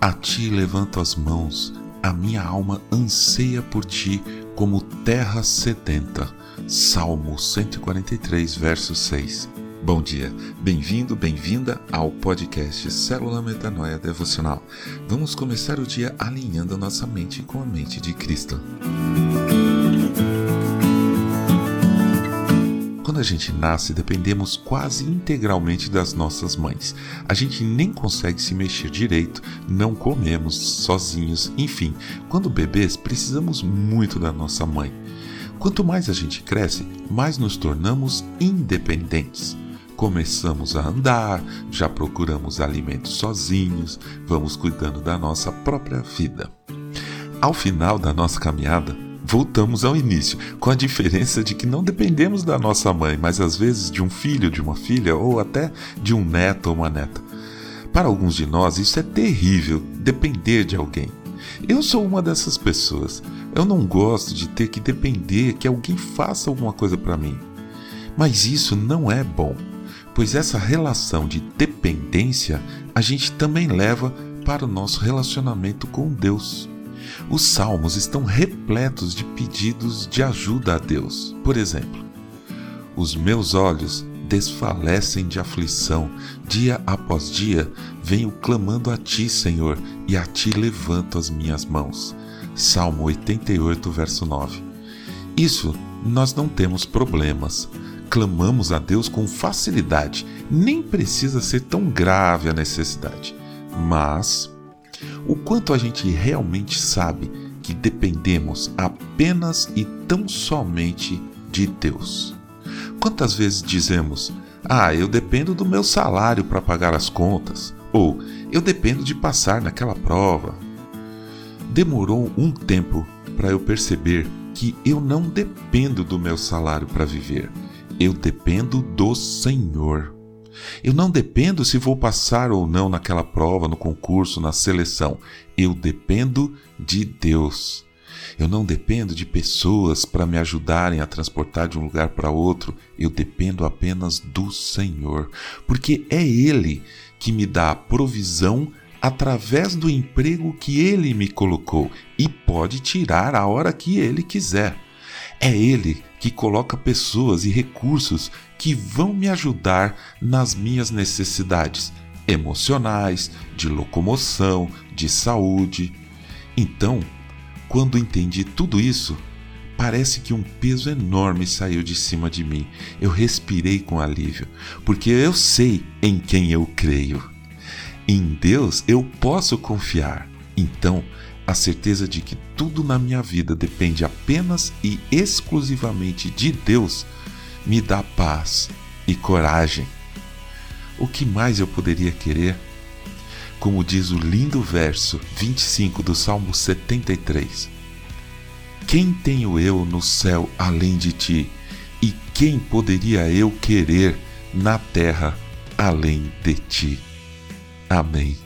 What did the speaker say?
A ti levanto as mãos, a minha alma anseia por ti como terra sedenta. Salmo 143, verso 6. Bom dia, bem-vindo, bem-vinda ao podcast Célula Metanoia Devocional. Vamos começar o dia alinhando a nossa mente com a mente de Cristo. Quando a gente nasce, dependemos quase integralmente das nossas mães. A gente nem consegue se mexer direito, não comemos sozinhos, enfim, quando bebês, precisamos muito da nossa mãe. Quanto mais a gente cresce, mais nos tornamos independentes. Começamos a andar, já procuramos alimentos sozinhos, vamos cuidando da nossa própria vida. Ao final da nossa caminhada, voltamos ao início, com a diferença de que não dependemos da nossa mãe, mas às vezes de um filho, de uma filha ou até de um neto ou uma neta. Para alguns de nós, isso é terrível, depender de alguém. Eu sou uma dessas pessoas. Eu não gosto de ter que depender que alguém faça alguma coisa para mim. Mas isso não é bom, pois essa relação de dependência a gente também leva para o nosso relacionamento com Deus. Os salmos estão repletos de pedidos de ajuda a Deus. Por exemplo, os meus olhos desfalecem de aflição, dia após dia venho clamando a ti, Senhor, e a ti levanto as minhas mãos. Salmo 88, verso 9. Isso nós não temos problemas. Clamamos a Deus com facilidade, nem precisa ser tão grave a necessidade. Mas o quanto a gente realmente sabe que dependemos apenas e tão somente de Deus. Quantas vezes dizemos: Ah, eu dependo do meu salário para pagar as contas, ou eu dependo de passar naquela prova. Demorou um tempo para eu perceber que eu não dependo do meu salário para viver, eu dependo do Senhor. Eu não dependo se vou passar ou não naquela prova, no concurso, na seleção. Eu dependo de Deus. Eu não dependo de pessoas para me ajudarem a transportar de um lugar para outro. Eu dependo apenas do Senhor, porque é Ele que me dá a provisão através do emprego que Ele me colocou e pode tirar a hora que Ele quiser. É Ele que coloca pessoas e recursos que vão me ajudar nas minhas necessidades emocionais, de locomoção, de saúde. Então, quando entendi tudo isso, parece que um peso enorme saiu de cima de mim. Eu respirei com alívio, porque eu sei em quem eu creio. Em Deus eu posso confiar. Então, a certeza de que tudo na minha vida depende apenas e exclusivamente de Deus me dá paz e coragem. O que mais eu poderia querer? Como diz o lindo verso 25 do Salmo 73. Quem tenho eu no céu além de ti? E quem poderia eu querer na terra além de ti? Amém.